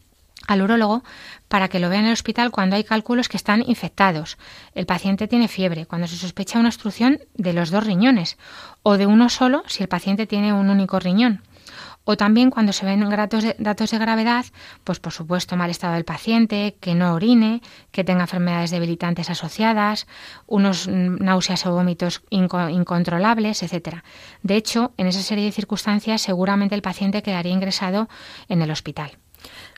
al urólogo para que lo vea en el hospital cuando hay cálculos que están infectados. El paciente tiene fiebre, cuando se sospecha una obstrucción de los dos riñones o de uno solo si el paciente tiene un único riñón. O también cuando se ven datos de, gravedad, pues por supuesto mal estado del paciente, que no orine, que tenga enfermedades debilitantes asociadas, unos náuseas o vómitos incontrolables, etcétera. De hecho, en esa serie de circunstancias seguramente el paciente quedaría ingresado en el hospital.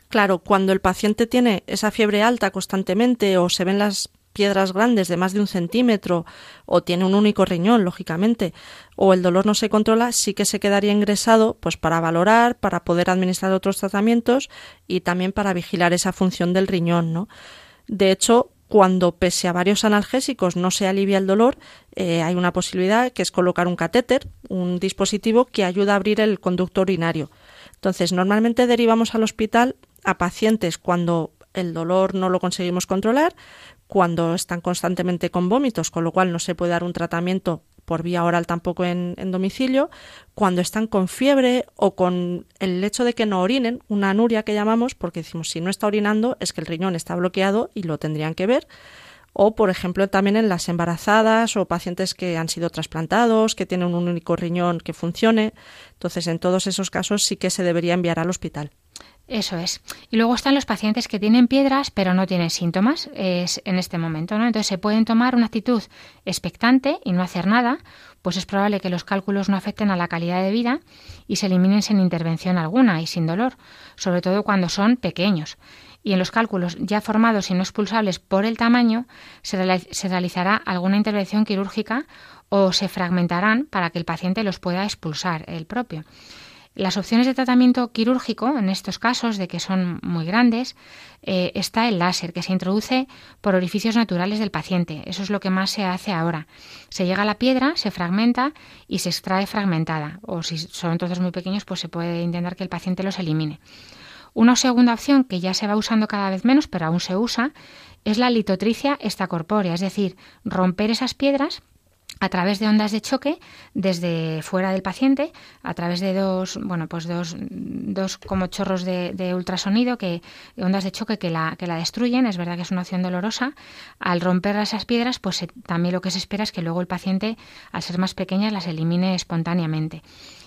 Claro, cuando el paciente tiene esa fiebre alta constantemente o se ven las piedras grandes de más de un centímetro o tiene un único riñón, lógicamente, o el dolor no se controla, sí que se quedaría ingresado pues para valorar, para poder administrar otros tratamientos y también para vigilar esa función del riñón, ¿no? De hecho, cuando pese a varios analgésicos no se alivia el dolor, eh, hay una posibilidad que es colocar un catéter, un dispositivo que ayuda a abrir el conducto urinario. Entonces, normalmente derivamos al hospital a pacientes cuando el dolor no lo conseguimos controlar, cuando están constantemente con vómitos, con lo cual no se puede dar un tratamiento por vía oral tampoco en, domicilio, cuando están con fiebre o con el hecho de que no orinen, una anuria que llamamos, porque decimos si no está orinando es que el riñón está bloqueado y lo tendrían que ver, o por ejemplo también en las embarazadas o pacientes que han sido trasplantados, que tienen un único riñón que funcione. Entonces, en todos esos casos sí que se debería enviar al hospital. Eso es. Y luego están los pacientes que tienen piedras pero no tienen síntomas es en este momento, ¿no? Entonces se pueden tomar una actitud expectante y no hacer nada, pues es probable que los cálculos no afecten a la calidad de vida y se eliminen sin intervención alguna y sin dolor, sobre todo cuando son pequeños. Y en los cálculos ya formados y no expulsables por el tamaño, se, se realizará alguna intervención quirúrgica o se fragmentarán para que el paciente los pueda expulsar el propio. Las opciones de tratamiento quirúrgico, en estos casos de que son muy grandes, eh, está el láser, que se introduce por orificios naturales del paciente. Eso es lo que más se hace ahora. Se llega a la piedra, se fragmenta y se extrae fragmentada. O si son trozos muy pequeños, pues se puede intentar que el paciente los elimine. Una segunda opción que ya se va usando cada vez menos, pero aún se usa, es la litotricia extracorpórea, es decir, romper esas piedras a través de ondas de choque desde fuera del paciente, a través de dos, bueno, pues dos, dos como chorros de, ultrasonido, que, ondas de choque que la, que la destruyen. Es verdad que es una opción dolorosa. Al romper esas piedras, pues también lo que se espera es que luego el paciente, al ser más pequeñas, las elimine espontáneamente.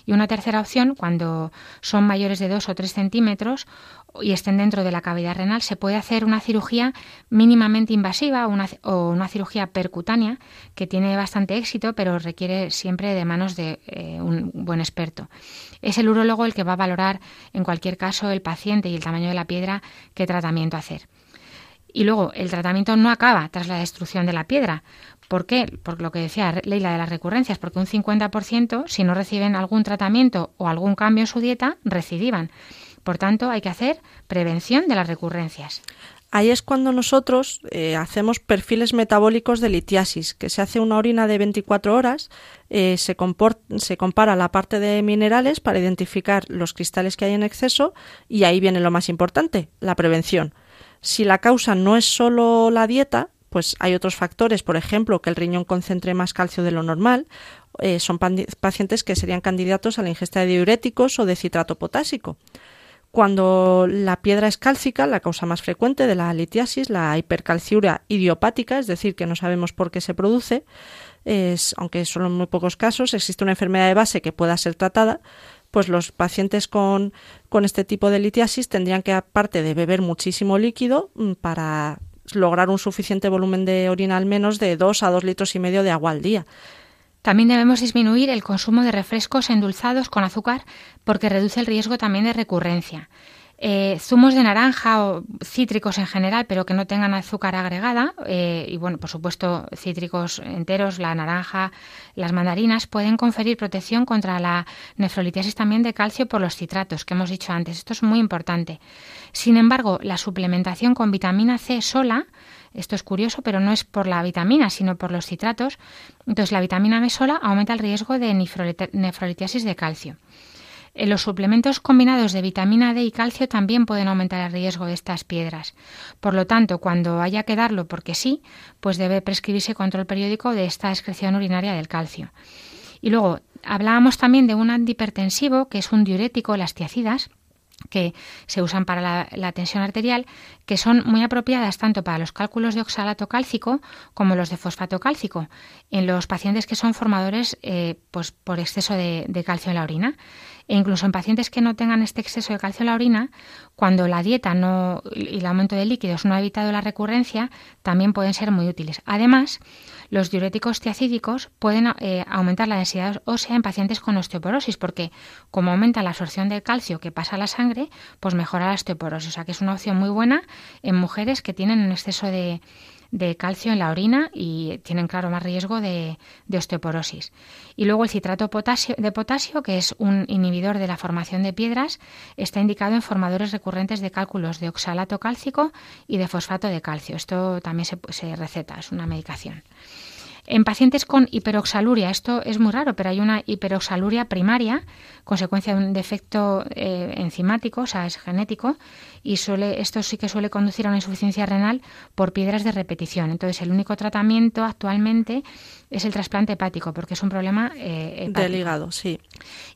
Y una tercera opción, cuando son mayores de 2 o 3 centímetros y estén dentro de la cavidad renal, se puede hacer una cirugía mínimamente invasiva o una cirugía percutánea que tiene bastante éxito, pero requiere siempre de manos de eh, un buen experto. Es el urólogo el que va a valorar en cualquier caso el paciente y el tamaño de la piedra qué tratamiento hacer. Y luego, el tratamiento no acaba tras la destrucción de la piedra. ¿Por qué? Por lo que decía Leila de las recurrencias, porque un 50%, si no reciben algún tratamiento o algún cambio en su dieta, recidivan. Por tanto, hay que hacer prevención de las recurrencias. Ahí es cuando nosotros eh, hacemos perfiles metabólicos de litiasis, que se hace una orina de 24 horas, eh, se, se compara la parte de minerales para identificar los cristales que hay en exceso y ahí viene lo más importante, la prevención. Si la causa no es solo la dieta, pues hay otros factores, por ejemplo, que el riñón concentre más calcio de lo normal, eh, son pacientes que serían candidatos a la ingesta de diuréticos o de citrato potásico. Cuando la piedra es cálcica, la causa más frecuente de la litiasis, la hipercalciuria idiopática, es decir, que no sabemos por qué se produce, es, aunque solo en muy pocos casos existe una enfermedad de base que pueda ser tratada, pues los pacientes con, con este tipo de litiasis tendrían que, aparte de beber muchísimo líquido, mm, para lograr un suficiente volumen de orina al menos de 2 a 2 litros y medio de agua al día. También debemos disminuir el consumo de refrescos endulzados con azúcar porque reduce el riesgo también de recurrencia. Eh, zumos de naranja o cítricos en general, pero que no tengan azúcar agregada, eh, y bueno, por supuesto, cítricos enteros, la naranja, las mandarinas, pueden conferir protección contra la nefrolitiasis también de calcio por los citratos que hemos dicho antes. Esto es muy importante. Sin embargo, la suplementación con vitamina C sola, esto es curioso, pero no es por la vitamina, sino por los citratos. Entonces, la vitamina B sola aumenta el riesgo de nefrolitiasis de calcio. Eh, los suplementos combinados de vitamina D y calcio también pueden aumentar el riesgo de estas piedras. Por lo tanto, cuando haya que darlo porque sí, pues debe prescribirse control periódico de esta excreción urinaria del calcio. Y luego, hablábamos también de un antihipertensivo, que es un diurético, las tiacidas, que se usan para la, tensión arterial, que son muy apropiadas tanto para los cálculos de oxalato cálcico como los de fosfato cálcico, en los pacientes que son formadores eh, pues por exceso de, de, calcio en la orina. E incluso en pacientes que no tengan este exceso de calcio en la orina, cuando la dieta no, y el aumento de líquidos no ha evitado la recurrencia, también pueden ser muy útiles. Además, los diuréticos tiacídicos pueden eh, aumentar la densidad ósea en pacientes con osteoporosis, porque como aumenta la absorción del calcio que pasa a la sangre, pues mejora la osteoporosis. O sea que es una opción muy buena en mujeres que tienen un exceso de, de calcio en la orina y tienen, claro, más riesgo de, osteoporosis. Y luego el citrato de potasio, que es un inhibidor de la formación de piedras, está indicado en formadores recurrentes de cálculos de oxalato cálcico y de fosfato de calcio. Esto también se, se receta, es una medicación. En pacientes con hiperoxaluria, esto es muy raro, pero hay una hiperoxaluria primaria, consecuencia de un defecto eh, enzimático, o sea, es genético, y suele, esto sí que suele conducir a una insuficiencia renal por piedras de repetición. Entonces, el único tratamiento actualmente es el trasplante hepático, porque es un problema eh, del hígado, sí.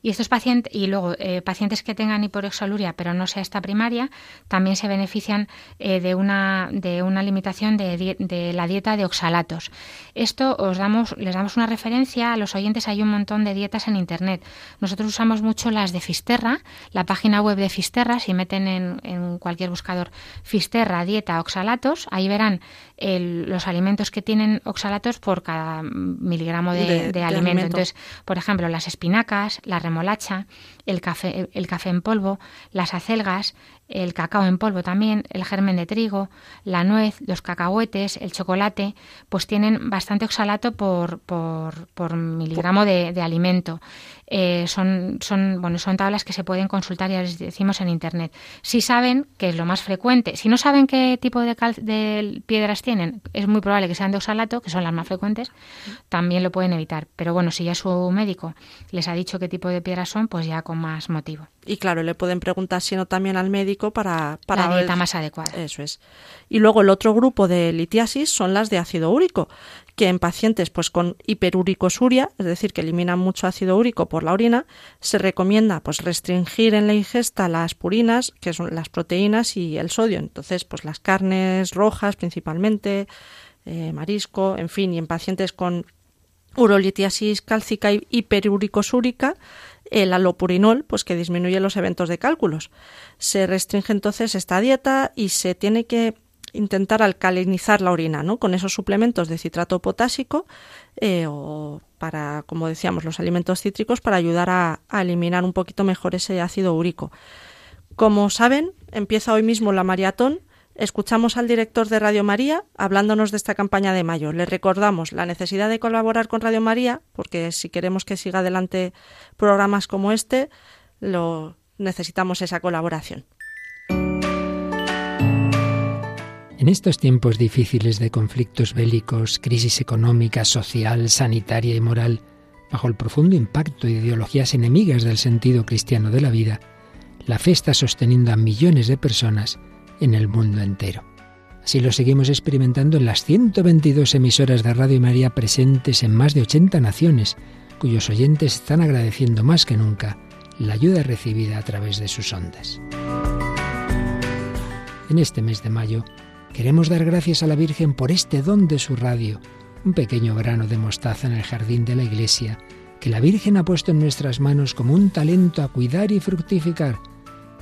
Y estos pacientes, y luego eh, pacientes que tengan hiperoxaluria, pero no sea esta primaria, también se benefician de, una, de una limitación de, de la dieta de oxalatos. Esto os damos, les damos una referencia a los oyentes. Hay un montón de dietas en Internet. Nosotros usamos mucho las de Fisterra, la página web de Fisterra. Si meten en, cualquier buscador Fisterra, dieta, oxalatos, ahí verán los alimentos que tienen oxalatos por cada miligramo de, alimento. Entonces, por ejemplo, las espinacas, la remolacha, el café, el café en polvo, las acelgas, el cacao en polvo también, el germen de trigo, la nuez, los cacahuetes, el chocolate, pues tienen bastante oxalato por, por, por miligramo de, alimento. Eh, son, son, bueno, son tablas que se pueden consultar, ya les decimos, en Internet. Si saben que es lo más frecuente, si no saben qué tipo de, de piedras tienen, es muy probable que sean de oxalato, que son las más frecuentes, también lo pueden evitar. Pero bueno, si ya su médico les ha dicho qué tipo de piedras son, pues ya con más motivo. Y claro, le pueden preguntar si no también al médico para, para la dieta más adecuada. Eso es. Y luego el otro grupo de litiasis son las de ácido úrico, que en pacientes pues con hiperuricosuria, es decir, que eliminan mucho ácido úrico por la orina, se recomienda pues restringir en la ingesta las purinas, que son las proteínas y el sodio. Entonces, pues las carnes rojas principalmente, eh, marisco, en fin, y en pacientes con urolitiasis cálcica y hiperuricosúrica, el alopurinol, pues que disminuye los eventos de cálculos. Se restringe entonces esta dieta y se tiene que intentar alcalinizar la orina, ¿no? Con esos suplementos de citrato potásico eh, o para, como decíamos, los alimentos cítricos para ayudar a, eliminar un poquito mejor ese ácido úrico. Como saben, empieza hoy mismo la maratón. Escuchamos al director de Radio María hablándonos de esta campaña de mayo. Le recordamos la necesidad de colaborar con Radio María, porque si queremos que siga adelante programas como este, lo necesitamos esa colaboración. En estos tiempos difíciles de conflictos bélicos, crisis económica, social, sanitaria y moral, bajo el profundo impacto de ideologías enemigas del sentido cristiano de la vida, la fe está sosteniendo a millones de personas en el mundo entero. Así lo seguimos experimentando en las 122 emisoras de Radio María presentes en más de 80 naciones, cuyos oyentes están agradeciendo más que nunca la ayuda recibida a través de sus ondas. En este mes de mayo, Queremos dar gracias a la Virgen por este don de su radio, un pequeño grano de mostaza en el jardín de la iglesia, que la Virgen ha puesto en nuestras manos como un talento a cuidar y fructificar,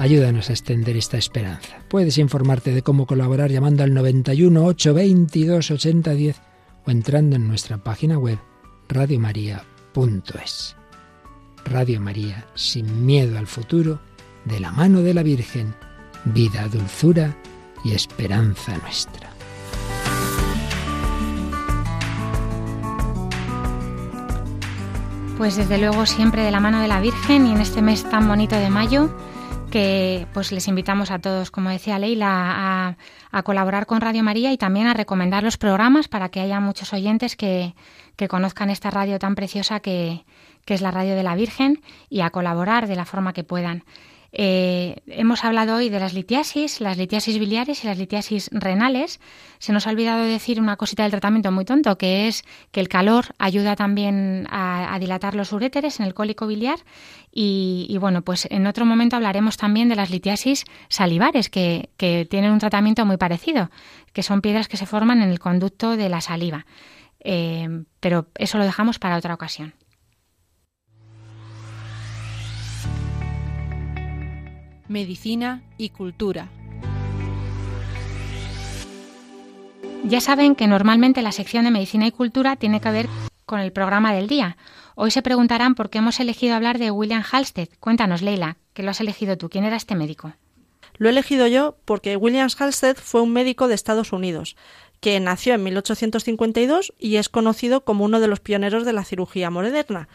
Ayúdanos a extender esta esperanza. Puedes informarte de cómo colaborar llamando al 91 822 8010 o entrando en nuestra página web radiomaria.es. Radio María, sin miedo al futuro, de la mano de la Virgen, vida, dulzura y esperanza nuestra. Pues desde luego siempre de la mano de la Virgen y en este mes tan bonito de mayo que pues les invitamos a todos, como decía Leila, a, colaborar con Radio María y también a recomendar los programas para que haya muchos oyentes que, que conozcan esta radio tan preciosa que, que es la radio de la Virgen y a colaborar de la forma que puedan. Eh, hemos hablado hoy de las litiasis, las litiasis biliares y las litiasis renales. Se nos ha olvidado decir una cosita del tratamiento muy tonto, que es que el calor ayuda también a, dilatar los uréteres en el cólico biliar. Y, bueno, pues en otro momento hablaremos también de las litiasis salivares, que, tienen un tratamiento muy parecido, que son piedras que se forman en el conducto de la saliva. Eh, pero eso lo dejamos para otra ocasión. Medicina y cultura. Ya saben que normalmente la sección de medicina y cultura tiene que ver con el programa del día. Hoy se preguntarán por qué hemos elegido hablar de William Halsted. Cuéntanos, Leila, que lo has elegido tú. ¿Quién era este médico? Lo he elegido yo porque William Halsted fue un médico de Estados Unidos que nació en 1852 y es conocido como uno de los pioneros de la cirugía moderna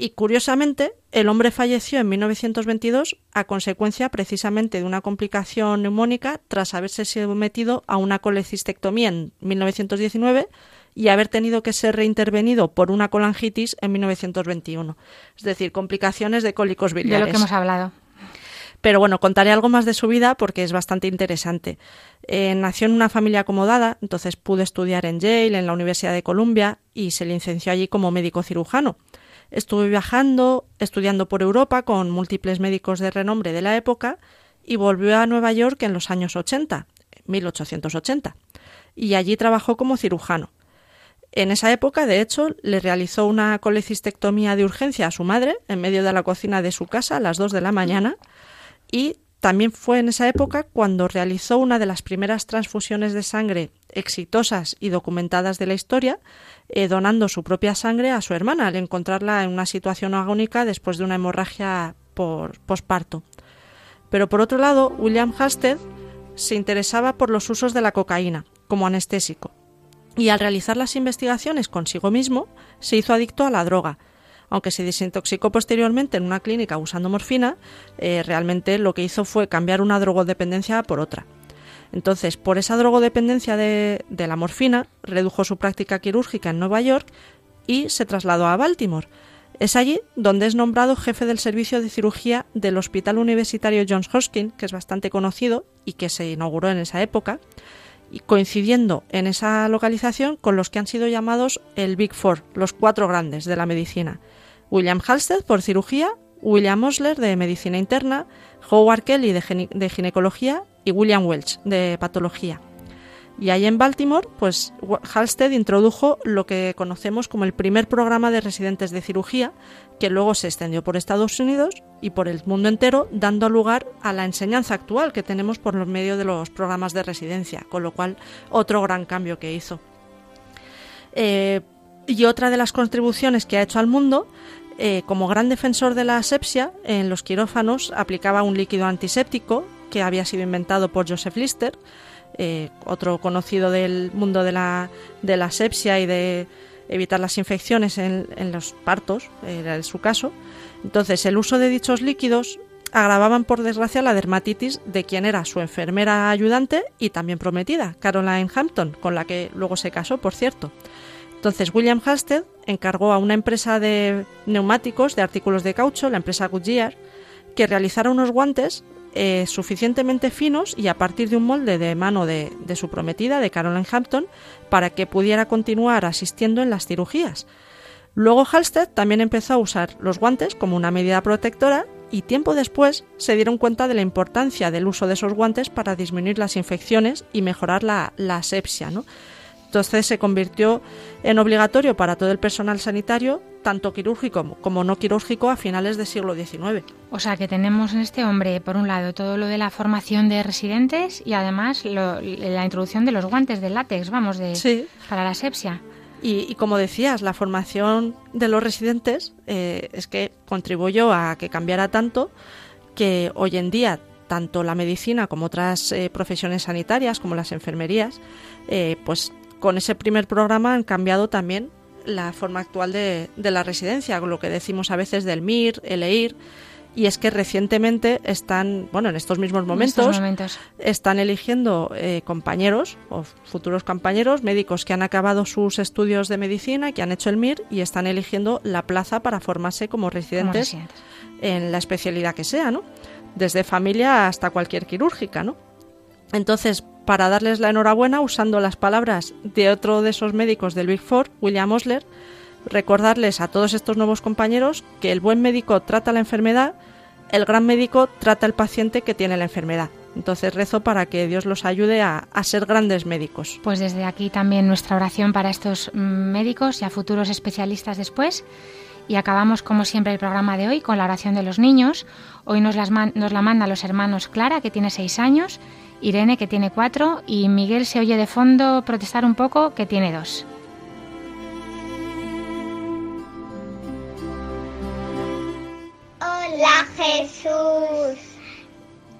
y curiosamente el hombre falleció en 1922 a consecuencia precisamente de una complicación neumónica tras haberse sometido a una colecistectomía en 1919 y haber tenido que ser reintervenido por una colangitis en 1921. Es decir, complicaciones de cólicos biliares. De lo que hemos hablado. Pero bueno, contaré algo más de su vida porque es bastante interesante. Eh, nació en una familia acomodada, entonces pudo estudiar en Yale, en la Universidad de Columbia, y se licenció allí como médico cirujano. Estuvo viajando, estudiando por Europa con múltiples médicos de renombre de la época y volvió a Nueva York en los años 80, 1880, y allí trabajó como cirujano. En esa época, de hecho, le realizó una colecistectomía de urgencia a su madre en medio de la cocina de su casa a las dos de la mañana y también fue en esa época cuando realizó una de las primeras transfusiones de sangre exitosas y documentadas de la historia, eh, donando su propia sangre a su hermana al encontrarla en una situación agónica después de una hemorragia por posparto. Pero por otro lado, William Hasted se interesaba por los usos de la cocaína como anestésico y al realizar las investigaciones consigo mismo se hizo adicto a la droga aunque se desintoxicó posteriormente en una clínica usando morfina, eh, realmente lo que hizo fue cambiar una drogodependencia por otra. Entonces, por esa drogodependencia de, de la morfina, redujo su práctica quirúrgica en Nueva York y se trasladó a Baltimore. Es allí donde es nombrado jefe del servicio de cirugía del Hospital Universitario Johns Hopkins, que es bastante conocido y que se inauguró en esa época, y coincidiendo en esa localización con los que han sido llamados el Big Four, los cuatro grandes de la medicina, William Halsted por cirugía, William Osler de medicina interna, Howard Kelly de, ginecología y William Welch de patología. Y ahí en Baltimore, pues Halsted introdujo lo que conocemos como el primer programa de residentes de cirugía, que luego se extendió por Estados Unidos y por el mundo entero, dando lugar a la enseñanza actual que tenemos por medio de los programas de residencia, con lo cual otro gran cambio que hizo. Eh, y otra de las contribuciones que ha hecho al mundo eh, como gran defensor de la asepsia, en los quirófanos aplicaba un líquido antiséptico que había sido inventado por Joseph Lister, eh, otro conocido del mundo de la, de la asepsia y de evitar las infecciones en, los partos, era su caso. Entonces, el uso de dichos líquidos agravaban, por desgracia, la dermatitis de quien era su enfermera ayudante y también prometida, Caroline Hampton, con la que luego se casó, por cierto. Entonces William Hasted encargó a una empresa de neumáticos, de artículos de caucho, la empresa Goodyear, que realizara unos guantes eh, suficientemente finos y a partir de un molde de mano de, su prometida, de Caroline Hampton, para que pudiera continuar asistiendo en las cirugías. Luego Halsted también empezó a usar los guantes como una medida protectora y tiempo después se dieron cuenta de la importancia del uso de esos guantes para disminuir las infecciones y mejorar la, la asepsia. ¿no? Entonces se convirtió en obligatorio para todo el personal sanitario, tanto quirúrgico como no quirúrgico, a finales del siglo XIX. O sea que tenemos en este hombre, por un lado, todo lo de la formación de residentes y además la introducción de los guantes de látex, vamos, de, para la asepsia. Y, como decías, la formación de los residentes eh, es que contribuyó a que cambiara tanto que hoy en día tanto la medicina como otras eh, profesiones sanitarias, como las enfermerías, eh, pues con ese primer programa han cambiado también la forma actual de, la residencia, lo que decimos a veces del MIR, el EIR, y es que recientemente están, bueno, en estos mismos momentos, están eligiendo eh, compañeros o futuros compañeros, médicos que han acabado sus estudios de medicina, que han hecho el MIR y están eligiendo la plaza para formarse como residentes, en la especialidad que sea, ¿no? Desde familia hasta cualquier quirúrgica, ¿no? Entonces, para darles la enhorabuena, usando las palabras de otro de esos médicos del Big Four, William Osler, recordarles a todos estos nuevos compañeros que el buen médico trata la enfermedad, el gran médico trata al paciente que tiene la enfermedad. Entonces rezo para que Dios los ayude a, ser grandes médicos. Pues desde aquí también nuestra oración para estos mm, médicos y a futuros especialistas después. Y acabamos como siempre el programa de hoy con la oración de los niños. Hoy nos, las nos la manda los hermanos Clara, que tiene seis años, Irene, que tiene cuatro, y Miguel se oye de fondo protestar un poco, que tiene dos. Hola Jesús.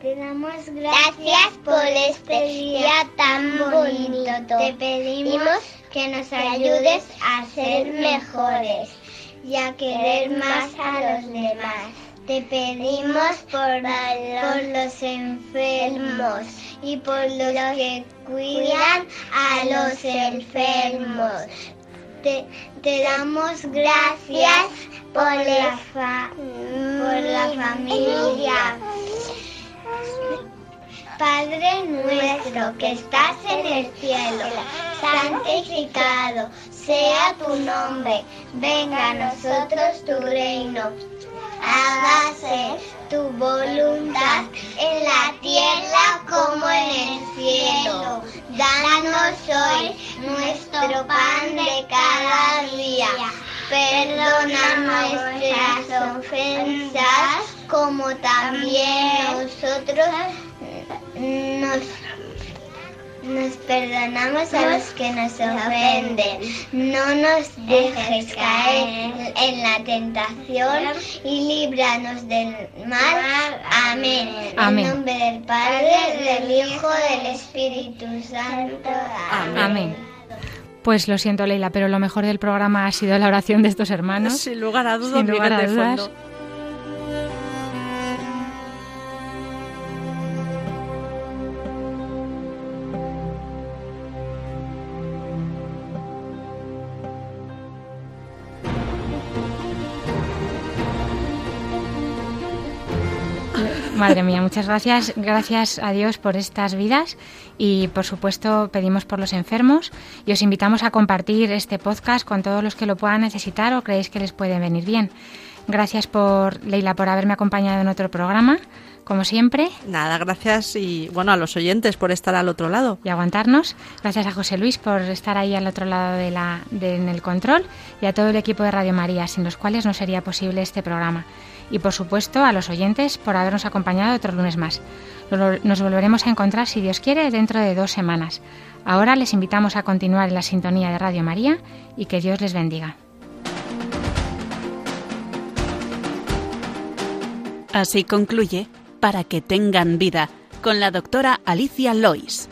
Te damos gracias por este día tan bonito. Te pedimos que nos ayudes a ser mejores y a querer más a los demás. Te pedimos por, por los enfermos y por los que cuidan a los enfermos. Te, te damos gracias por la, por la familia. Padre nuestro que estás en el cielo, santificado sea tu nombre, venga a nosotros tu reino, hágase tu voluntad en la tierra como en el cielo. Danos hoy nuestro pan de cada día Perdona nuestras ofensas como también nosotros nos, nos perdonamos a los que nos ofenden. No nos dejes caer en la tentación y líbranos del mal. Amén. En nombre del Padre, del Hijo, del Espíritu Santo. Amén. Pues lo siento, Leila, pero lo mejor del programa ha sido la oración de estos hermanos. Sin lugar a dudas, Sin lugar a dudas. Madre mía, muchas gracias. Gracias a Dios por estas vidas y por supuesto pedimos por los enfermos y os invitamos a compartir este podcast con todos los que lo puedan necesitar o creéis que les puede venir bien. Gracias por Leila por haberme acompañado en otro programa, como siempre. Nada, gracias y bueno a los oyentes por estar al otro lado y aguantarnos. Gracias a José Luis por estar ahí al otro lado de la en el control y a todo el equipo de Radio María, sin los cuales no sería posible este programa y por supuesto a los oyentes por habernos acompañado otro lunes más. Nos volveremos a encontrar, si Dios quiere, dentro de dos semanas. Ahora les invitamos a continuar en la sintonía de Radio María y que Dios les bendiga. Así concluye Para que tengan vida con la doctora Alicia Lois.